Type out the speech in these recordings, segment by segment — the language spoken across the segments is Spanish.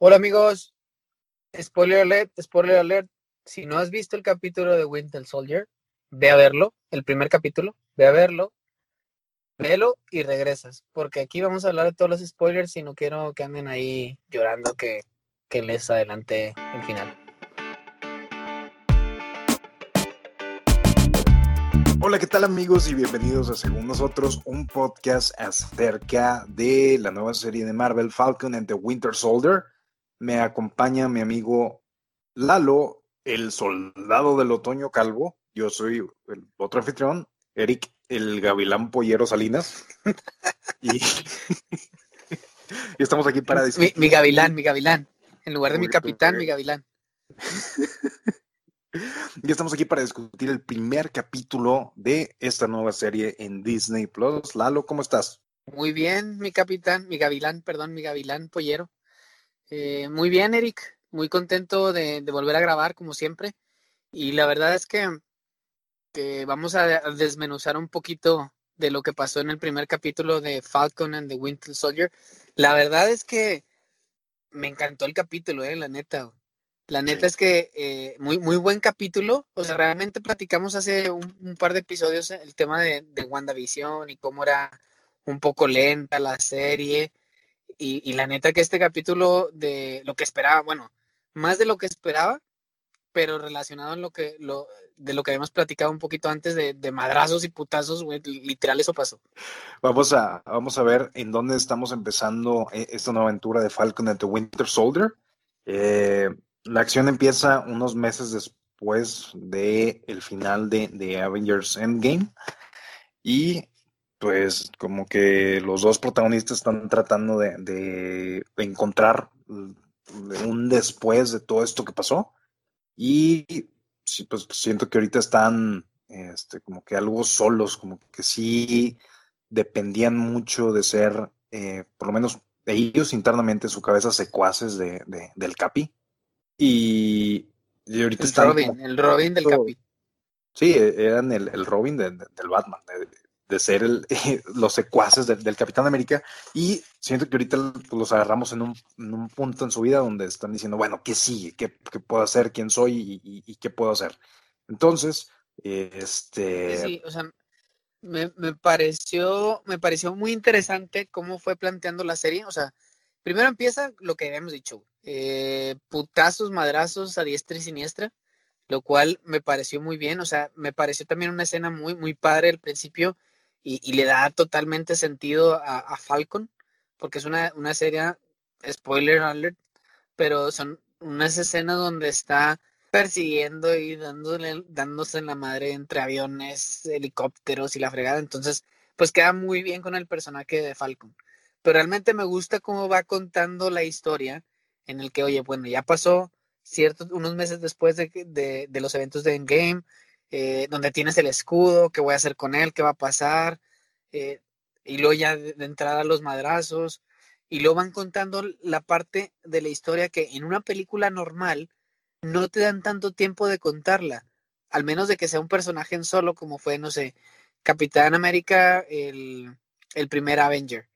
Hola amigos, spoiler alert, spoiler alert. Si no has visto el capítulo de Winter Soldier, ve a verlo, el primer capítulo, ve a verlo, velo y regresas, porque aquí vamos a hablar de todos los spoilers y no quiero que anden ahí llorando que, que les adelante el final. Hola, ¿qué tal amigos? Y bienvenidos a Según Nosotros, un podcast acerca de la nueva serie de Marvel Falcon and the Winter Soldier. Me acompaña mi amigo Lalo, el soldado del otoño calvo. Yo soy el otro anfitrión, Eric, el gavilán pollero Salinas. y, y estamos aquí para Mi, discutir. mi gavilán, mi gavilán. En lugar de mi capitán, mi gavilán. Y estamos aquí para discutir el primer capítulo de esta nueva serie en Disney Plus. Lalo, ¿cómo estás? Muy bien, mi capitán, mi gavilán, perdón, mi gavilán pollero. Eh, muy bien, Eric. Muy contento de, de volver a grabar, como siempre. Y la verdad es que, que vamos a, desmenuzar un poquito de lo que pasó en el primer capítulo de Falcon and the Winter Soldier. La verdad es que me encantó el capítulo, eh, la neta. La neta Sí. es que eh, muy, muy buen capítulo. O sea, realmente platicamos hace un, un par de episodios el tema de, de WandaVision y cómo era un poco lenta la serie. Y, y la neta que este capítulo de lo que esperaba, bueno, más de lo que esperaba, pero relacionado en lo que lo, de lo que habíamos platicado un poquito antes de, madrazos y putazos, güey, literal eso pasó. Vamos a, vamos a ver en dónde estamos empezando eh, esta nueva aventura de Falcon and the Winter Soldier. Eh, la acción empieza unos meses después de el final de, de Avengers Endgame y pues como que los dos protagonistas están tratando de, de encontrar un después de todo esto que pasó y sí, pues siento que ahorita están este, como que algo solos, como que sí dependían mucho de ser, eh, por lo menos ellos internamente, su cabeza secuaces de, de- del Capi. Y, y ahorita El están Robin, como- el Robin del Capi. Sí, e- eran el, el Robin de- de- del Batman, de, ser el, los secuaces del, del Capitán América. Y siento que ahorita los agarramos en un, en un punto en su vida donde están diciendo, bueno, ¿qué sigue? ¿Qué, qué puedo hacer? ¿Quién soy? Y, y- y qué puedo hacer? Entonces, este... Sí, o sea, me, me pareció, me pareció muy interesante cómo fue planteando la serie. O sea, primero empieza lo que habíamos dicho, eh, putazos, madrazos a diestra y siniestra, lo cual me pareció muy bien. O sea, me pareció también una escena muy, muy padre al principio y, le da totalmente sentido a, Falcon, porque es una, una serie, spoiler alert, pero son unas escenas donde está persiguiendo y dándole, dándose en la madre entre aviones, helicópteros y la fregada. Entonces, pues queda muy bien con el personaje de Falcon. Pero realmente me gusta cómo va contando la historia en el que, oye, bueno, ya pasó ciertos, unos meses después de, de, de los eventos de Endgame, eh, donde tienes el escudo, qué voy a hacer con él, qué va a pasar, eh, y luego ya de, de entrada los madrazos, y luego van contando la parte de la historia que en una película normal no te dan tanto tiempo de contarla, al menos de que sea un personaje en solo, como fue, no sé, Capitán América, el, el primer Avenger.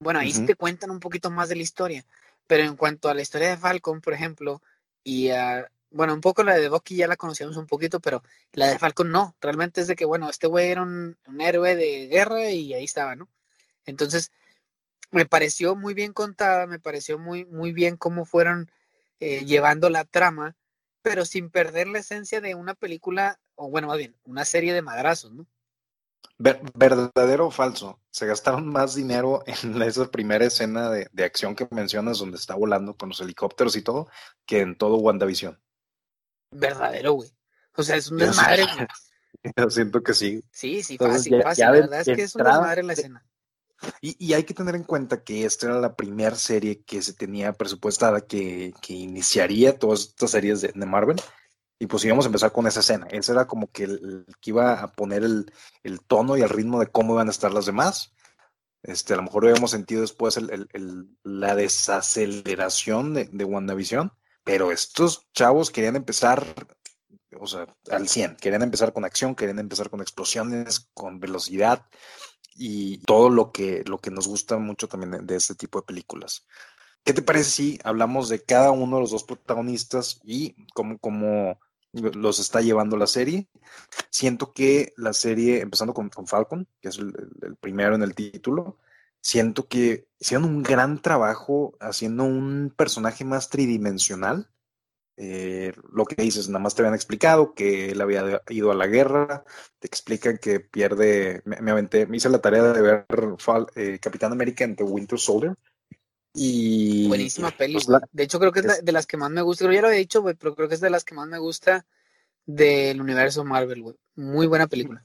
Bueno, ahí sí te cuentan un poquito más de la historia, pero en cuanto a la historia de Falcon, por ejemplo, y a, bueno, un poco la de Bucky ya la conocíamos un poquito, pero la de Falcon no, realmente es de que, bueno, este güey era un, héroe de guerra y ahí estaba, ¿no? Entonces, me pareció muy bien contada, me pareció muy, muy bien cómo fueron eh, llevando la trama, pero sin perder la esencia de una película, o bueno, más bien, una serie de madrazos, ¿no? Ver- ¿Verdadero o falso? Se gastaron más dinero en esa primera escena de, de acción que mencionas, donde está volando con los helicópteros y todo, que en todo WandaVision. Verdadero, güey. O sea, es un desmadre, güey. Yo siento que sí. Sí, sí, Entonces, fácil, ya- fácil. ya La de- verdad es que es un desmadre la escena. Y, y hay que tener en cuenta que esta era la primera serie que se tenía presupuestada que, que iniciaría todas estas series de, de Marvel. Y pues íbamos a empezar con esa escena. Esa era como que el, el que iba a poner el, el tono y el ritmo de cómo iban a estar las demás. Este, a lo mejor habíamos sentido después el- el- el- la desaceleración de, de WandaVision, pero estos chavos querían empezar, o sea, al 100, querían empezar con acción, querían empezar con explosiones, con velocidad y todo lo que, lo que nos gusta mucho también de, este tipo de películas. ¿Qué te parece si hablamos de cada uno de los dos protagonistas y cómo, cómo los está llevando la serie? Siento que la serie, empezando con, Falcon, que es el, primero en el título, siento que hicieron un gran trabajo haciendo un personaje más tridimensional. Eh, lo que dices, nada más te habían explicado que él había ido a la guerra, te explican que pierde, me, aventé, me hice la tarea de ver eh, Capitán América en The Winter Soldier, y, Buenísima peli. Pues, de hecho, creo que es, de las que más me gusta. Creo ya lo he dicho, güey, pero creo que es de las que más me gusta del universo Marvel, güey. Muy buena película.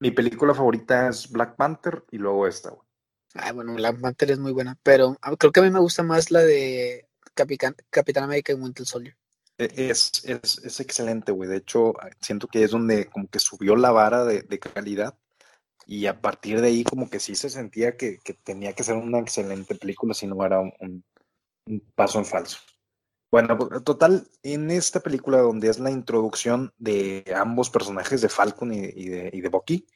Mi película favorita es Black Panther y luego esta, güey. Ah, bueno, Black Panther es muy buena, pero ah, creo que a mí me gusta más la de Capitán, Capitán América y Winter Soldier. E, es, es, es excelente, güey. De hecho, siento que es donde como que subió la vara de, de calidad y a partir de ahí como que sí se sentía que, tenía que ser una excelente película si no era un, paso en falso. Bueno, pues, total, en esta película donde es la introducción de ambos personajes, de Falcon y, de, y de Bucky,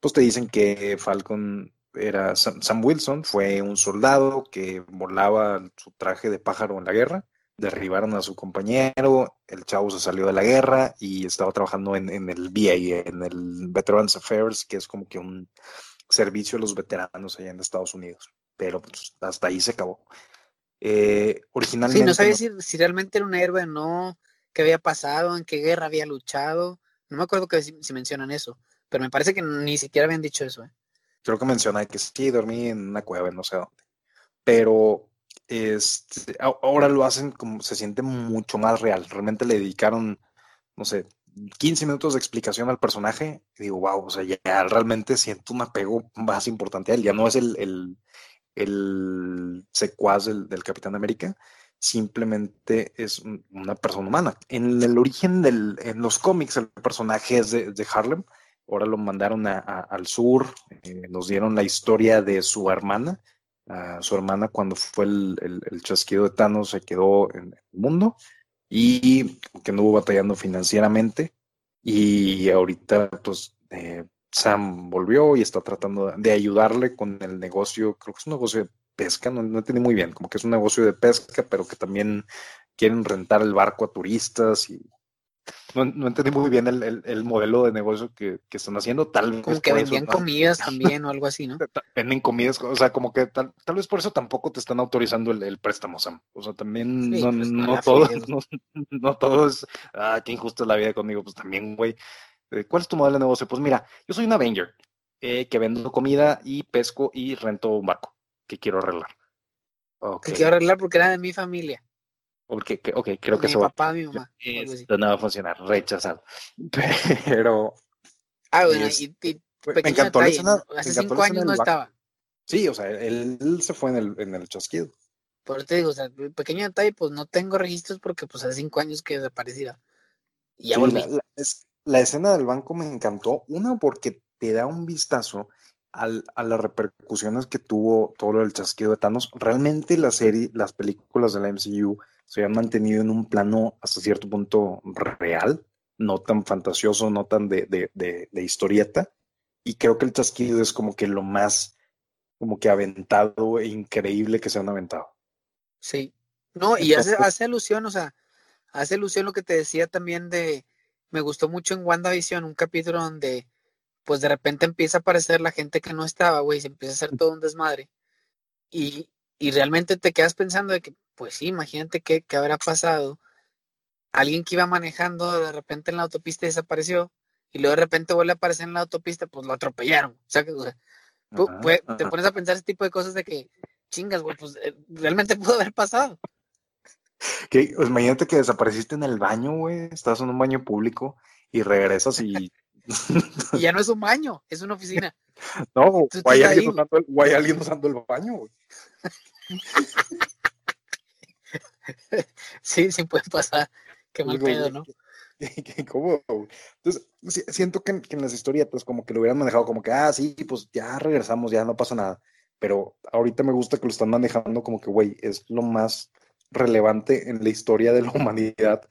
pues te dicen que Falcon era Sam Wilson, fue un soldado que volaba su traje de pájaro en la guerra derribaron a su compañero, el chavo se salió de la guerra y estaba trabajando en, el VA, en el Veterans Affairs, que es como que un servicio a los veteranos allá en Estados Unidos. Pero pues, hasta ahí se acabó. Eh, originalmente. Sí, no sabía Si, realmente era un héroe o no, qué había pasado, en qué guerra había luchado. No me acuerdo que si, mencionan eso, pero me parece que ni siquiera habían dicho eso. ¿eh? Creo que menciona que sí, dormí en una cueva, no sé dónde. Pero este, ahora lo hacen como se siente mucho más real. Realmente le dedicaron, no sé, 15 minutos de explicación al personaje. Y digo, wow, o sea, ya realmente siento un apego más importante a él. Ya no es el, el, el secuaz del, Capitán América, simplemente es una persona humana. En el origen del, en los cómics, el personaje es de, Harlem. Ahora lo mandaron al sur, eh, nos dieron la historia de su hermana, a su hermana cuando fue el, el, chasquido de Thanos, se quedó en el mundo y que hubo batallando financieramente. Y ahorita, pues, eh, Sam volvió y está tratando de ayudarle con el negocio, creo que es un negocio de pesca, no, no entendí muy bien, como que es un negocio de pesca, pero que también quieren rentar el barco a turistas y no, entendí muy bien el, modelo de negocio que, están haciendo. Tal como que vendían comidas también o algo así, ¿no? Venden comidas, o sea, como que tal, vez por eso tampoco te están autorizando el, préstamo, Sam. O sea, también no, pues, no, todo, no, todo es, ah, qué injusto es la vida conmigo. Pues también, güey. Eh, ¿Cuál es tu modelo de negocio? Pues mira, yo soy un Avenger eh, que vendo comida y pesco y rento un barco que quiero arreglar. Que quiero arreglar porque era de mi familia. Porque, ok, creo que eso papá, mi mamá. Esto no va a funcionar, rechazado. Pero. Ah, bueno, y, me encantó la escena. Hace cinco años no estaba. Sí, o sea, él, se fue en el, en el chasquido. Por eso te digo, o sea, pequeño detalle, pues no tengo registros porque pues hace cinco años que desaparecida. Y ya volví. La, la, escena del banco me encantó. Una, porque te da un vistazo al, a las repercusiones que tuvo todo el chasquido de Thanos. Realmente la serie, las películas de la MCU se han mantenido en un plano hasta cierto punto real, no tan fantasioso, no tan de, historieta. Y creo que el chasquido es como que lo más como que aventado e increíble que se han aventado. Sí. No, y hace, hace alusión, o sea, hace alusión lo que te decía también de, me gustó mucho en WandaVision, un capítulo donde pues de repente empieza a aparecer la gente que no estaba, güey, se empieza a hacer todo un desmadre. Y, y realmente te quedas pensando de que, pues sí, imagínate qué, qué habrá pasado. Alguien que iba manejando de repente en la autopista desapareció y luego de repente vuelve a aparecer en la autopista, pues lo atropellaron. O sea, que, te pones a pensar ese tipo de cosas de que, chingas, güey, pues eh, realmente pudo haber pasado. Que, pues, imagínate que desapareciste en el baño, güey, estás en un baño público y regresas y... y ya no es un baño, es una oficina. No, o hay, alguien usando el, o hay alguien usando el baño, güey. Sí, sí puede pasar. Qué mal pedo, ¿no? ¿Cómo? Entonces, siento que, en las historietas como que lo hubieran manejado como que, ah, sí, pues ya regresamos, ya no pasa nada. Pero ahorita me gusta que lo están manejando como que, güey, es lo más relevante en la historia de la humanidad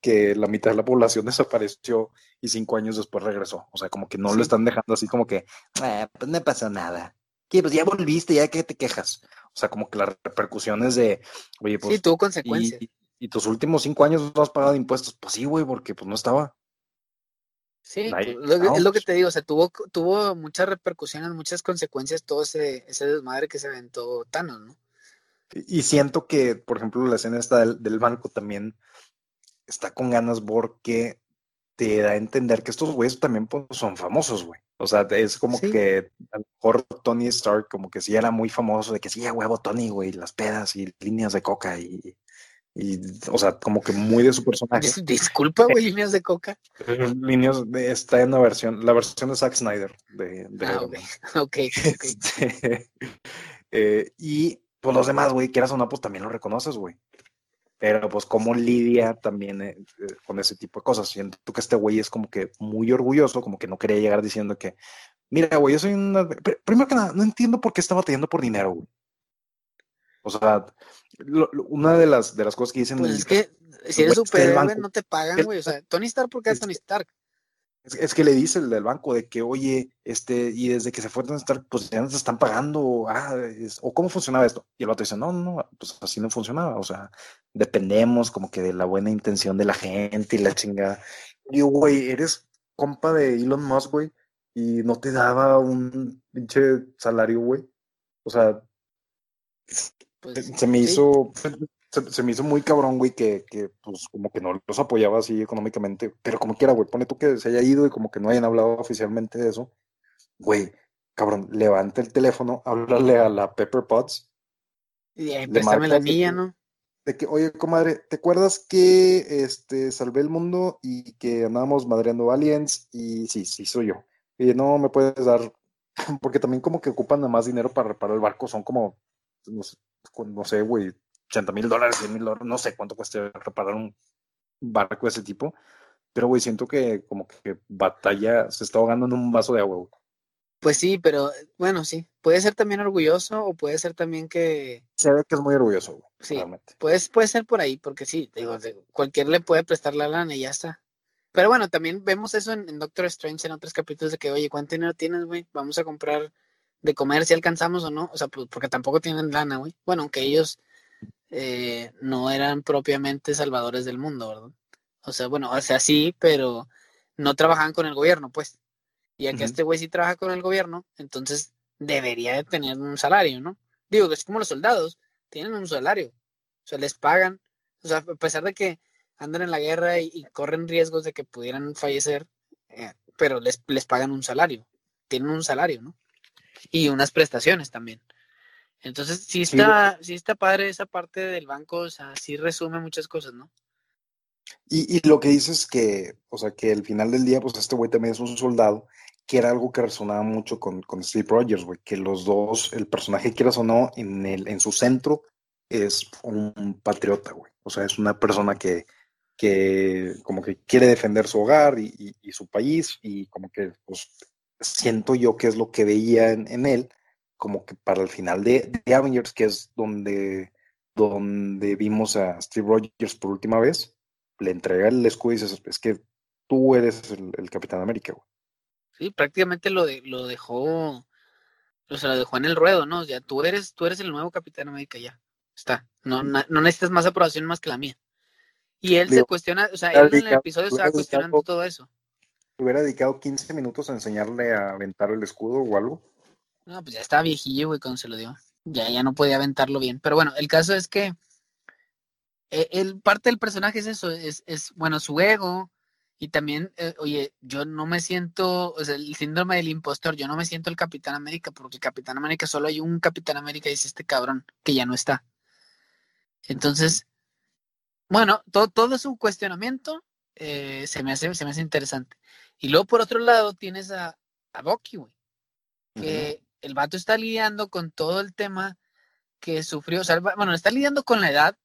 que la mitad de la población desapareció y cinco años después regresó. O sea, como que no lo están dejando así como que, ah, pues no pasó nada. que pues ya volviste, ya que te quejas. O sea, como que las repercusiones de, oye, pues. Sí, tuvo consecuencias. Y, tus últimos cinco años no has pagado impuestos. Pues sí, güey, porque pues no estaba. Sí, pues, es lo que te digo, o sea, tuvo, tuvo muchas repercusiones, muchas consecuencias todo ese, ese desmadre que se aventó Thanos, ¿no? Y, siento que, por ejemplo, la escena esta del, del banco también está con ganas porque te da a entender que estos güeyes también pues, son famosos, güey. O sea, es como que a lo mejor Tony Stark como que sí era muy famoso de que sí, a huevo Tony, güey, las pedas y líneas de coca y, y o sea, como que muy de su personaje. Disculpa, güey, líneas de coca. líneas de, está en la versión, la versión de Zack Snyder. De, ah, ok, ok. Este, eh, y pues los demás, güey, quieras o no, pues también lo reconoces, güey. Pero pues cómo lidia también eh, eh, con ese tipo de cosas. Siento que este güey es como que muy orgulloso, como que no quería llegar diciendo que, mira, güey, yo soy una... Primero que nada, no entiendo por qué está batallando por dinero, güey. O sea, una de las, de las cosas que dicen... Pues es que si eres superhéroe no te pagan, güey. O sea, Tony Stark, ¿por qué es Tony Stark? Es, que le dice el del banco de que, oye, este, y desde que se fue a estar, pues ya no se están pagando, ah, o cómo funcionaba esto. Y el otro dice, no, no, pues así no funcionaba, o sea, dependemos como que de la buena intención de la gente y la chingada. Y güey, eres compa de Elon Musk, güey, y no te daba un pinche salario, güey. O sea, pues, se me hizo, se, me hizo muy cabrón, güey, que, que, pues como que no los apoyaba así económicamente, pero como quiera, güey, pone tú que se haya ido y como que no hayan hablado oficialmente de eso, güey, cabrón, levanta el teléfono, háblale a la Pepper Potts. Y ahí, la mía, ¿no? De que, oye, comadre, ¿te acuerdas que este salvé el mundo y que andábamos madreando aliens? Y sí, sí, soy yo. Y no me puedes dar, porque también como que ocupan más dinero para reparar el barco, son como, no sé, güey, 80 mil dólares, 100 mil dólares, no sé cuánto cuesta reparar un barco de ese tipo, pero güey, siento que como que batalla se está ahogando en un vaso de agua, Pues sí, pero bueno, sí, puede ser también orgulloso o puede ser también que... Se ve que es muy orgulloso, güey. Sí, puede, puede ser por ahí, porque sí, digo, cualquier le puede prestar la lana y ya está. Pero bueno, también vemos eso en, Doctor Strange en otros capítulos de que, oye, ¿cuánto dinero tienes, güey? Vamos a comprar de comer si alcanzamos o no. O sea, pues, porque tampoco tienen lana, güey. Bueno, aunque ellos eh, no eran propiamente salvadores del mundo, ¿verdad? O sea, bueno, o sea, sí, pero no trabajaban con el gobierno, pues. Y ya que este güey sí trabaja con el gobierno, entonces debería de tener un salario, ¿no? Digo, es como los soldados, tienen un salario. O sea, les pagan. O sea, a pesar de que andan en la guerra y, corren riesgos de que pudieran fallecer, eh, pero les, les pagan un salario. Tienen un salario, ¿no? Y unas prestaciones también. Entonces, sí está, sí, está padre esa parte del banco, o sea, sí resume muchas cosas, ¿no? Y, y lo que dices que, o sea, que al final del día, pues este güey también es un soldado, que era algo que resonaba mucho con, con Steve Rogers, güey, que los dos, el personaje, quieras o no, en, el, en su centro es un patriota, güey. O sea, es una persona que, que como que quiere defender su hogar y, y, su país y como que, pues, siento yo que es lo que veía en, en él como que para el final de, Avengers, que es donde, donde vimos a Steve Rogers por última vez, le entrega el escudo y dices, es que tú eres el, Capitán América, güey. Sí, prácticamente lo, de, lo dejó, o sea, lo dejó en el ruedo, ¿no? Ya tú eres, tú eres el nuevo Capitán América, ya. Está. No, no necesitas más aprobación más que la mía. Y él se cuestiona, o sea, él en el episodio estaba cuestionando todo eso. ¿Hubiera dedicado 15 minutos a enseñarle a aventar el escudo o algo? No, pues ya estaba viejillo, güey, cuando se lo dio. Ya, ya no podía aventarlo bien. Pero bueno, el caso es que eh, el, parte del personaje es eso, es, es bueno, su ego. Y también, eh, oye, yo no me siento, o sea, el síndrome del impostor, yo no me siento el Capitán América, porque Capitán América solo hay un Capitán América y es este cabrón, que ya no está. Entonces, bueno, todo, todo su cuestionamiento eh, se, me hace, se me hace interesante. Y luego, por otro lado, tienes a, a Bucky, güey, que el vato está lidiando con todo el tema que sufrió, o sea, bueno, está lidiando con la edad,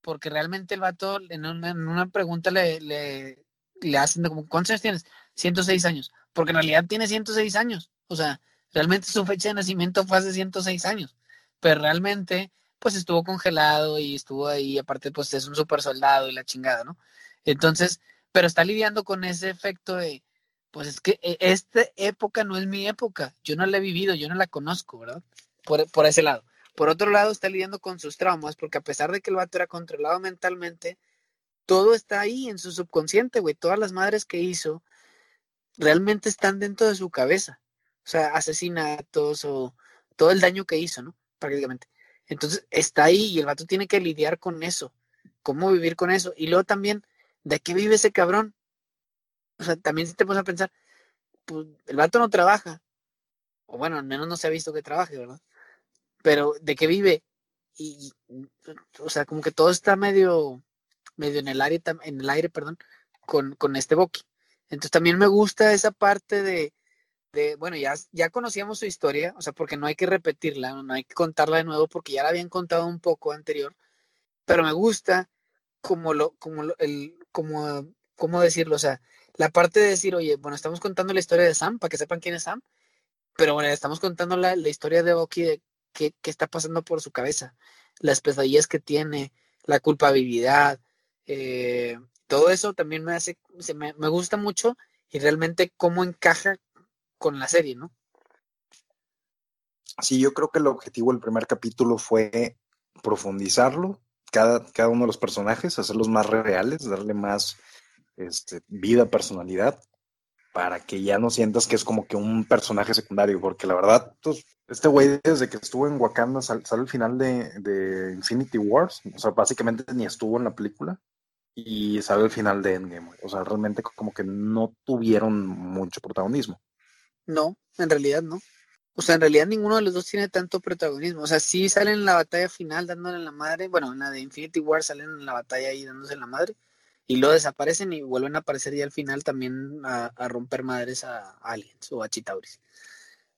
porque realmente el vato en una, pregunta le, le, le hacen como, ¿cuántos años tienes? 106 años, porque en realidad tiene 106 años, o sea, realmente su fecha de nacimiento fue hace 106 años, pero realmente pues estuvo congelado y estuvo ahí, aparte pues es un super soldado y la chingada, ¿no? Entonces, pero está lidiando con ese efecto de, pues es que e, esta época no es mi época, yo no la he vivido, yo no la conozco, ¿verdad? Por, por ese lado. Por otro lado, está lidiando con sus traumas, porque a pesar de que el vato era controlado mentalmente, todo está ahí en su subconsciente, güey. Todas las madres que hizo realmente están dentro de su cabeza. O sea, asesinatos o todo el daño que hizo, ¿no? Prácticamente. Entonces, está ahí y el vato tiene que lidiar con eso. ¿Cómo vivir con eso? Y luego también, ¿de qué vive ese cabrón? O sea, también si te pones a pensar, pues el vato no trabaja. O bueno, al menos no se ha visto que trabaje, ¿verdad? Pero ¿de qué vive? Y, o sea, como que todo está medio, medio en el aire, en el aire, perdón, con, con este Boki. Entonces también me gusta esa parte de, de, bueno, ya, ya conocíamos su historia, o sea, porque no hay que repetirla, no hay que contarla de nuevo porque ya la habían contado un poco anterior, pero me gusta como lo, como lo, el, como, ¿cómo decirlo? O sea, la parte de decir, oye, bueno, estamos contando la historia de Sam, para que sepan quién es Sam, pero bueno, estamos contando la, la historia de Bucky de qué, qué, está pasando por su cabeza, las pesadillas que tiene, la culpabilidad, eh, todo eso también me hace, me, me gusta mucho y realmente cómo encaja con la serie, ¿no? Sí, yo creo que el objetivo del primer capítulo fue profundizarlo, cada, cada uno de los personajes, hacerlos más reales, darle más este, vida, personalidad, para que ya no sientas que es como que un personaje secundario, porque la verdad, pues, este güey desde que estuvo en Wakanda sale, sale al final de, de, Infinity Wars, o sea, básicamente ni estuvo en la película, y sale al final de Endgame, o sea, realmente como que no tuvieron mucho protagonismo. No, en realidad no. O sea, en realidad ninguno de los dos tiene tanto protagonismo. O sea, sí salen en la batalla final dándole en la madre. Bueno, en la de Infinity War salen en la batalla ahí dándose en la madre. Y luego desaparecen y vuelven a aparecer ya al final también a, a romper madres a, aliens o a chitauris.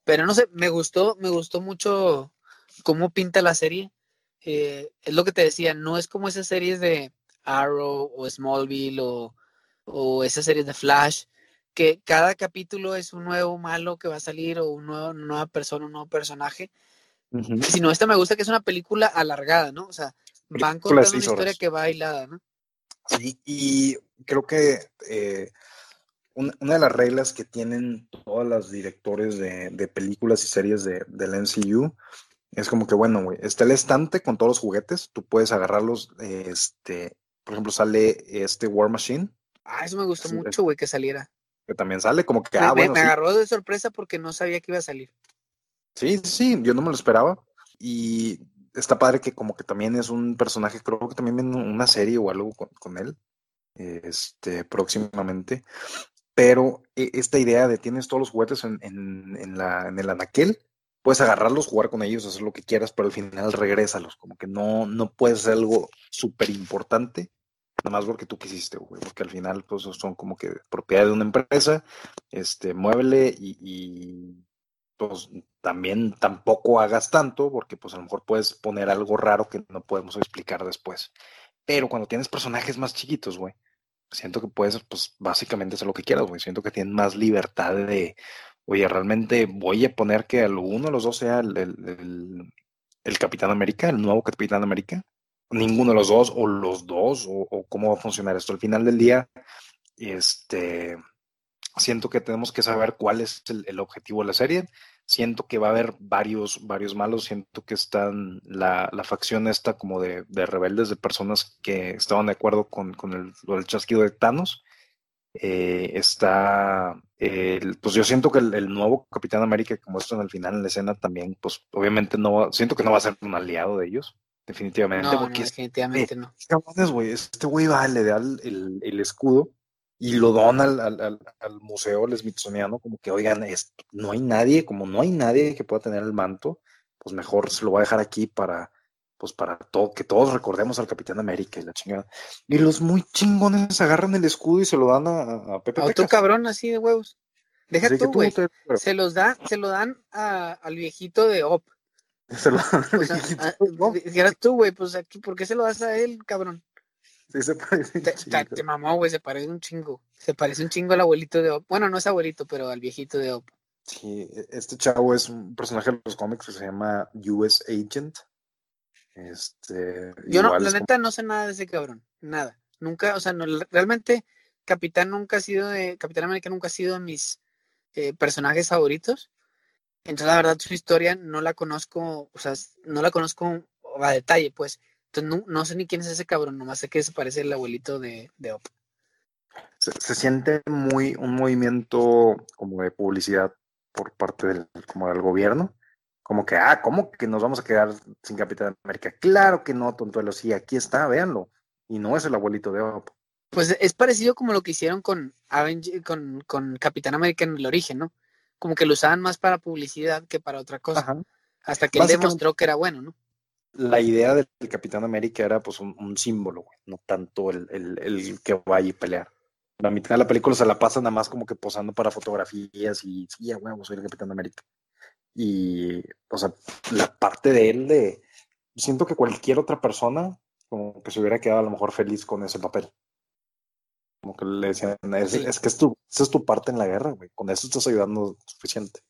Pero no sé, me gustó, me gustó mucho cómo pinta la serie. Eh, es lo que te decía, no es como esas series de Arrow o Smallville o, o esas series de Flash que cada capítulo es un nuevo malo que va a salir o un nuevo, una nueva persona, un nuevo personaje. Uh -huh. Sino esta me gusta que es una película alargada, ¿no? O sea, van contando una historia que va hilada, ¿no? Sí, y creo que eh, una, una, de las reglas que tienen todas las directores de, de películas y series de, del MCU es como que, bueno, güey, está el estante con todos los juguetes, tú puedes agarrarlos, este, por ejemplo, sale este War Machine. Ah, eso me gustó mucho, güey, que saliera que también sale, como que, me, ah, bueno, me sí. agarró de sorpresa porque no sabía que iba a salir. Sí, sí, yo no me lo esperaba. Y está padre que como que también es un personaje, creo que también viene una serie o algo con, con él, este, próximamente. Pero e, esta idea de tienes todos los juguetes en, en, en, la, en el anaquel, puedes agarrarlos, jugar con ellos, hacer lo que quieras, pero al final regrésalos, como que no, no puedes hacer algo súper importante nada más porque tú quisiste, güey, porque al final pues son como que propiedad de una empresa, este, muévele y, y, pues también tampoco hagas tanto, porque pues a lo mejor puedes poner algo raro que no podemos explicar después. Pero cuando tienes personajes más chiquitos, güey, siento que puedes, pues básicamente hacer lo que quieras, güey, siento que tienen más libertad de, oye, realmente voy a poner que el uno de los dos sea el, el Capitán América, el nuevo Capitán América, ninguno de los dos o los dos o, o, cómo va a funcionar esto. Al final del día, este, siento que tenemos que saber cuál es el, el, objetivo de la serie. Siento que va a haber varios, varios malos. Siento que están la, la facción esta como de, de, rebeldes, de personas que estaban de acuerdo con, con el, el chasquido de Thanos. Eh, está, eh, pues yo siento que el, el, nuevo Capitán América, como esto en el final en la escena, también, pues obviamente no, siento que no va a ser un aliado de ellos definitivamente. No, porque no, definitivamente este, no. Güey, este güey va, le da el, el, el, escudo y lo dona al, al, al museo, el Smithsoniano, como que, oigan, es, no hay nadie, como no hay nadie que pueda tener el manto, pues mejor se lo va a dejar aquí para, pues para todo, que todos recordemos al Capitán América y la chingada. Y los muy chingones agarran el escudo y se lo dan a, a Pepe. A otro cabrón así de huevos. Deja así tú, güey. Se los da, se lo dan a, al viejito de Op. Se lo o sea, a, ¿no? Dijeras tú, güey, pues aquí, ¿por qué se lo das a él, cabrón? Sí, se parece te, te, te, mamó, güey, se parece un chingo. Se parece un chingo al abuelito de Op. Bueno, no es abuelito, pero al viejito de Op. Sí, este chavo es un personaje de los cómics que se llama US Agent. Este. Yo no, la neta, no sé nada de ese cabrón. Nada. Nunca, o sea, no, realmente Capitán nunca ha sido de, Capitán América nunca ha sido de mis eh, personajes favoritos. Entonces, la verdad, su historia no la conozco, o sea, no la conozco a detalle, pues. Entonces, no, sé ni quién es ese cabrón, nomás sé que se parece el abuelito de, de Op. Se, siente muy un movimiento como de publicidad por parte del, como del gobierno. Como que, ah, ¿cómo que nos vamos a quedar sin Capitán América? Claro que no, tontuelo, sí, aquí está, véanlo. Y no es el abuelito de Op. Pues es parecido como lo que hicieron con, con, con Capitán América en el origen, ¿no? Como que lo usaban más para publicidad que para otra cosa. Hasta que él demostró que era bueno, ¿no? La idea del Capitán América era pues un, símbolo, güey, no tanto el, el, el, que vaya y pelear. La mitad de la película se la pasa nada más como que posando para fotografías y sí, ya, güey, soy el Capitán América. Y, o sea, la parte de él de. Siento que cualquier otra persona como que se hubiera quedado a lo mejor feliz con ese papel. Como que le decían, es, que es tu, esa es tu parte en la guerra, güey. Con eso estás ayudando suficiente.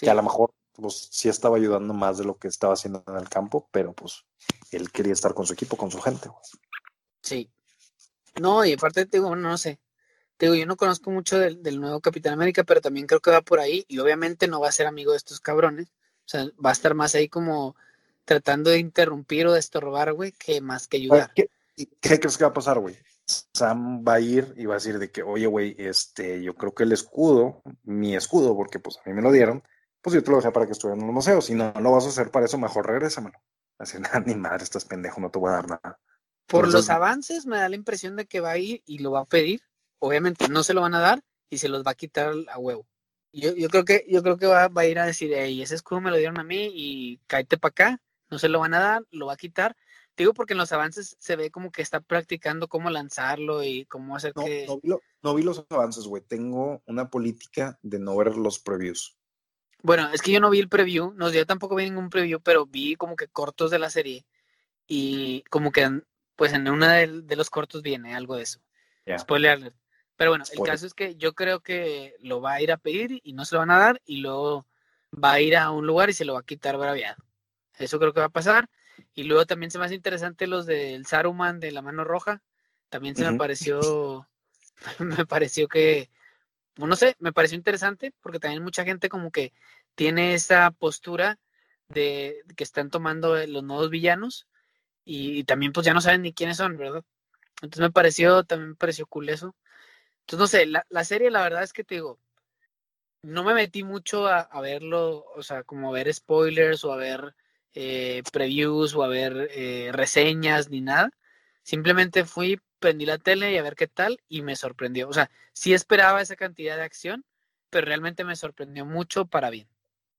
Que a lo mejor, pues, sí estaba ayudando más de lo que estaba haciendo en el campo, pero pues él quería estar con su equipo, con su gente. Sí. No, y aparte te digo, no sé. Te digo, yo no conozco mucho del, del, nuevo Capitán América, pero también creo que va por ahí. Y obviamente no va a ser amigo de estos cabrones. O sea, va a estar más ahí como tratando de interrumpir o de estorbar, güey, que más que ayudar. ¿Qué, ¿Qué, crees que va a pasar, güey? Sam va a ir y va a decir de que, oye, güey, este, yo creo que el escudo, mi escudo, porque pues a mí me lo dieron, pues yo te lo dejé para que estuviera en el museo. Si no lo vas a hacer para eso, mejor regrésamelo. Así, nada, ni madre, estás pendejo, no te voy a dar nada. Por los avances me da la impresión de que va a ir y lo va a pedir. Obviamente no se lo van a dar y se los va a quitar a huevo. Yo, yo creo que, yo creo que va, va a ir a decir, hey, ese escudo me lo dieron a mí y cáete para acá no se lo van a dar, lo va a quitar. Digo porque en los avances se ve como que está practicando cómo lanzarlo y cómo hacer que... No vi, los avances, güey. Tengo una política de no ver los previews. Bueno, es que yo no vi el preview, no, yo tampoco vi ningún preview, pero vi como que cortos de la serie y como que pues en una de, los cortos viene algo de eso. Spoiler alert. Pero bueno, el caso es que yo creo que lo va a ir a pedir y no se lo van a dar y luego va a ir a un lugar y se lo va a quitar braviado. Eso creo que va a pasar. Y luego también se me hace interesante los del Saruman de la mano roja. También se me pareció, me pareció que, no sé, me pareció interesante porque también mucha gente como que tiene esa postura de que están tomando los nuevos villanos y, también pues ya no saben ni quiénes son, ¿verdad? Entonces me pareció, también me pareció cool eso. Entonces no sé, la, la serie la verdad es que te digo, no me metí mucho a, a verlo, o sea, como a ver spoilers o a ver eh, previews o a ver eh, reseñas ni nada. Simplemente fui, prendí la tele y a ver qué tal y me sorprendió. O sea, sí esperaba esa cantidad de acción, pero realmente me sorprendió mucho para bien.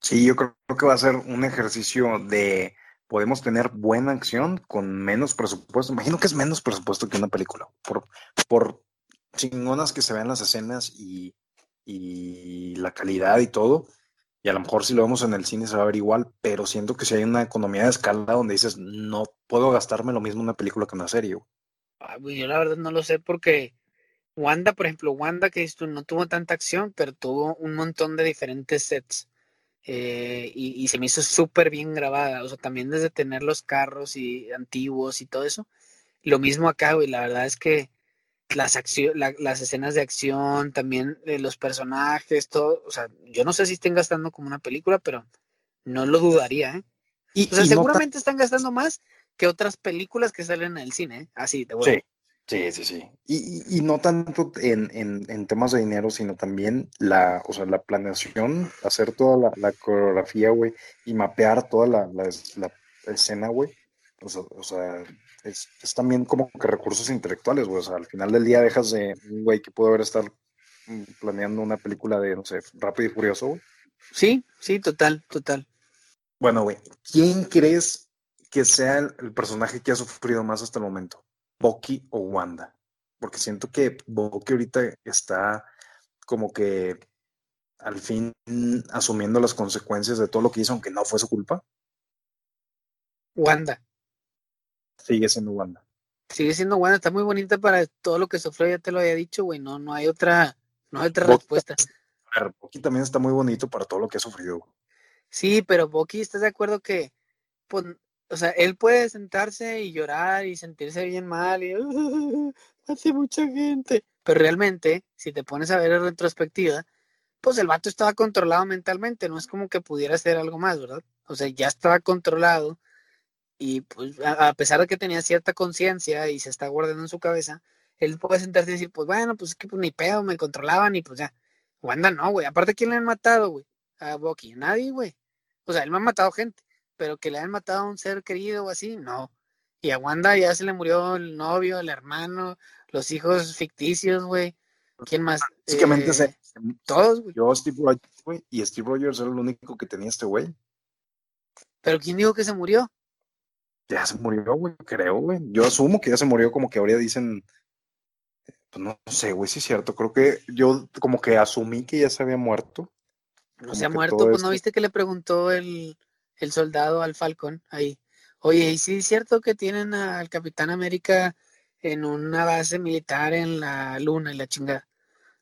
Sí, yo creo que va a ser un ejercicio de podemos tener buena acción con menos presupuesto. Imagino que es menos presupuesto que una película. Por, por chingonas que se vean las escenas y, y la calidad y todo, y a lo mejor si lo vemos en el cine se va a ver igual, pero siento que si hay una economía de escala donde dices, no puedo gastarme lo mismo en una película que en una serie. Yo la verdad no lo sé porque Wanda, por ejemplo, Wanda que no tuvo tanta acción, pero tuvo un montón de diferentes sets. Eh, y, se me hizo súper bien grabada, o sea, también desde tener los carros y antiguos y todo eso. Lo mismo acá, güey, la verdad es que las, las escenas de acción, también de los personajes, todo, o sea, yo no sé si estén gastando como una película, pero no lo dudaría, ¿eh? Y, seguramente están gastando más que otras películas que salen en el cine, así, de bueno. Sí, sí, sí, Y, no tanto en, temas de dinero, sino también la, o sea, la planeación, hacer toda la, coreografía, güey, y mapear toda la, la escena, güey. O sea, es, también como que recursos intelectuales, güey. O sea, al final del día dejas de un güey que puede haber estar mm, planeando una película de, no sé, Rápido y Furioso, güey. Sí, sí, total, total. Bueno, güey, ¿quién crees que sea el, personaje que ha sufrido más hasta el momento? ¿Bucky o Wanda? Porque siento que Bucky ahorita está como que al fin asumiendo las consecuencias de todo lo que hizo, aunque no fue su culpa. Wanda. Sigue siendo Wanda. Sigue siendo Wanda, está muy bonita para todo lo que sufrió, ya te lo había dicho, güey, no, no hay otra, no hay otra respuesta. Bucky también está muy bonito para todo lo que ha sufrido. Sí, pero Bucky, ¿estás de acuerdo que, pues, o sea, él puede sentarse y llorar y sentirse bien mal y hace mucha gente, Pero realmente, si te pones a ver en retrospectiva, pues el vato estaba controlado mentalmente, no es como que pudiera hacer algo más, ¿verdad? O sea, ya estaba controlado y pues a, pesar de que tenía cierta conciencia y se está guardando en su cabeza, él puede sentarse y decir, pues bueno, pues es que pues, ni pedo, me controlaban y pues ya. Wanda no, güey. Aparte, ¿quién le han matado, güey? A Bucky. Nadie, güey. O sea, él me ha matado gente, pero que le han matado a un ser querido o así, no. Y a Wanda ya se le murió el novio, el hermano, los hijos ficticios, güey. ¿Quién más? Básicamente eh, todos, güey. Yo, Steve Rogers, güey, y Steve Rogers era el único que tenía este güey. ¿Pero quién dijo que se murió? Ya se murió, güey, creo, güey. Yo asumo que ya se murió, como que ahora dicen. Pues no, sé, güey, si es cierto. Creo que yo como que asumí que ya se había muerto. No se ha muerto, pues no viste que le preguntó el, el soldado al Falcon ahí. Oye, ¿y sí es cierto que tienen al Capitán América en una base militar en la luna y la chingada?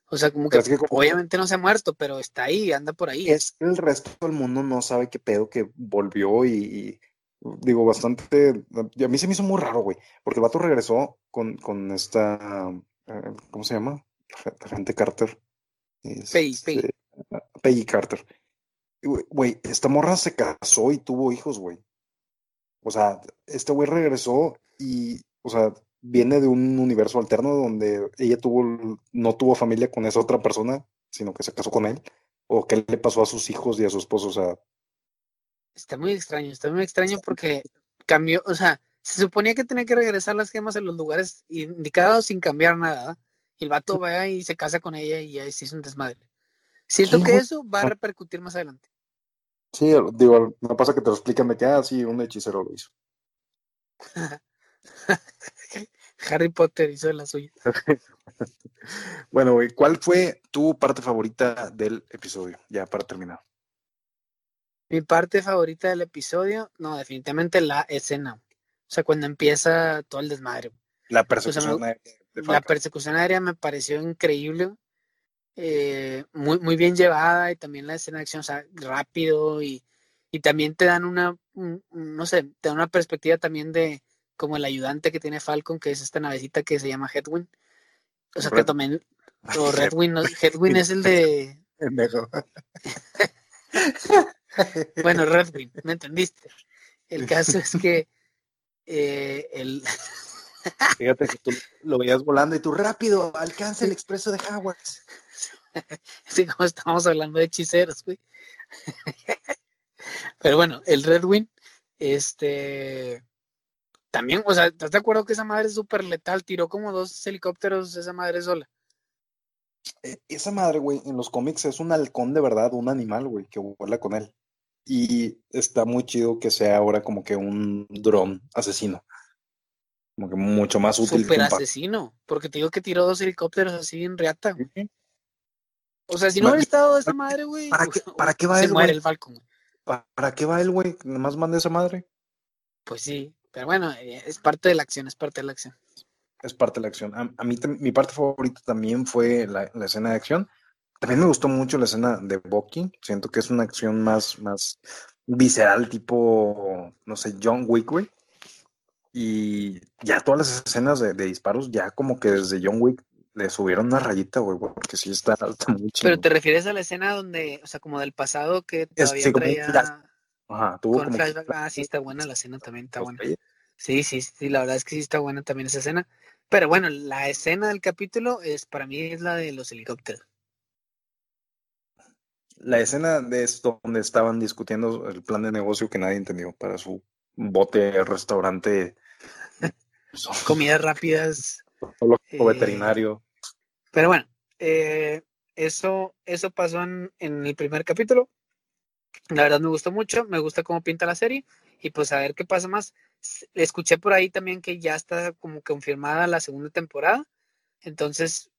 O sea, como que, obviamente no se ha muerto, pero está ahí, anda por ahí. Es que el resto del mundo no sabe qué pedo que volvió y, digo, bastante, a mí se me hizo muy raro, güey, porque el vato regresó con, con esta, eh, ¿cómo se llama? Gente Carter. Peggy, Peggy. Peggy Carter. Güey, esta morra se casó y tuvo hijos, güey. O sea, este güey regresó y, o sea, viene de un universo alterno donde ella tuvo, no tuvo familia con esa otra persona, sino que se casó con él. O qué le pasó a sus hijos y a su esposo, o sea. Está muy extraño, está muy extraño porque cambió, o sea, se suponía que tenía que regresar las gemas en los lugares indicados sin cambiar nada. Y el vato va y se casa con ella y ahí se hizo un desmadre. Siento que eso va a repercutir más adelante. Sí, digo, no pasa que te lo explican de que, ah, sí, un hechicero lo hizo. Harry Potter hizo la suya. bueno, ¿cuál fue tu parte favorita del episodio? Ya para terminar. Mi parte favorita del episodio, no, definitivamente la escena. O sea, cuando empieza todo el desmadre. La persecución aérea. La persecución aérea me pareció increíble. Eh, muy, muy bien llevada y también la escena de acción, o sea, rápido y, y también te dan una, no sé, te dan una perspectiva también de como el ayudante que tiene Falcon, que es esta navecita que se llama Headwind. O sea, que también, o Redwind, Headwind es el de... bueno, Redwind, ¿me entendiste? El caso es que eh, el... Fíjate que tú lo veías volando y tú rápido, alcanza el expreso de Howard. Así como estamos hablando de hechiceros, güey. Pero bueno, el Redwing, este, también, o sea, ¿estás de acuerdo que esa madre es súper letal? Tiró como dos helicópteros esa madre sola. E, esa madre, güey, en los cómics es un halcón de verdad, un animal, güey, que vuela con él. Y está muy chido que sea ahora como que un dron asesino. Como que mucho más útil. Super asesino, porque te digo que tiró dos helicópteros así en reata. O sea, si no hubiera estado esa madre, güey. ¿Para, qué, ¿Para qué va se él, muere el Falcon. ¿Para qué va él, güey? Nomás manda esa madre. Pues sí, pero bueno, eh, es parte de la acción, es parte de la acción. Es parte de la acción. A, mí, mi parte favorita también fue la, escena de acción. También me gustó mucho la escena de Bucky. Siento que es una acción más, más visceral, tipo, no sé, John Wick, güey. Y ya todas las escenas de, de, disparos, ya como que desde John Wick le subieron una rayita, güey, porque sí está, alta muy Pero te refieres a la escena donde, o sea, como del pasado que todavía sí, traía... Ajá, tuvo con flashback. Ah, sí, está buena la escena también, está buena. Sí, sí, sí, la verdad es que sí está buena también esa escena. Pero bueno, la escena del capítulo es para mí es la de los helicópteros. La escena de esto donde estaban discutiendo el plan de negocio que nadie entendió para su bote restaurante. Comidas rápidas eh, veterinario. Pero bueno, eh, eso, eso pasó en, el primer capítulo. La verdad me gustó mucho, me gusta cómo pinta la serie y pues a ver qué pasa más. Escuché por ahí también que ya está como confirmada la segunda temporada, entonces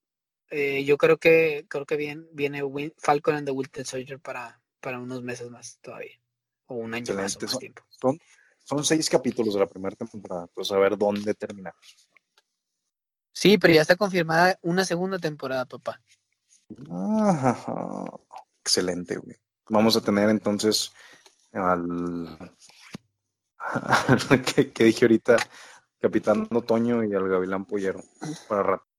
eh, yo creo que creo que bien, viene Falcon and the Winter Soldier para, para unos meses más todavía o un año más, o tiempo. Son, son seis capítulos de la primera temporada, pues a ver dónde terminamos. Sí, pero ya está confirmada una segunda temporada, papá. excelente, güey. Vamos a tener entonces al que, dije ahorita, Capitán Otoño y al Gavilán Pollero para rato.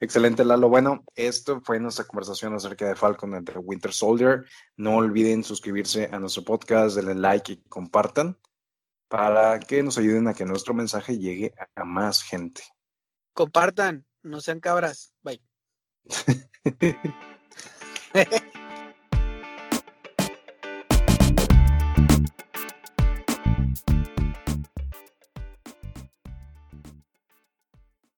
Excelente, Lalo. Bueno, esto fue nuestra conversación acerca de Falcon entre Winter Soldier. No olviden suscribirse a nuestro podcast, denle like y compartan para que nos ayuden a que nuestro mensaje llegue a más gente. Compartan, no sean cabras. Bye.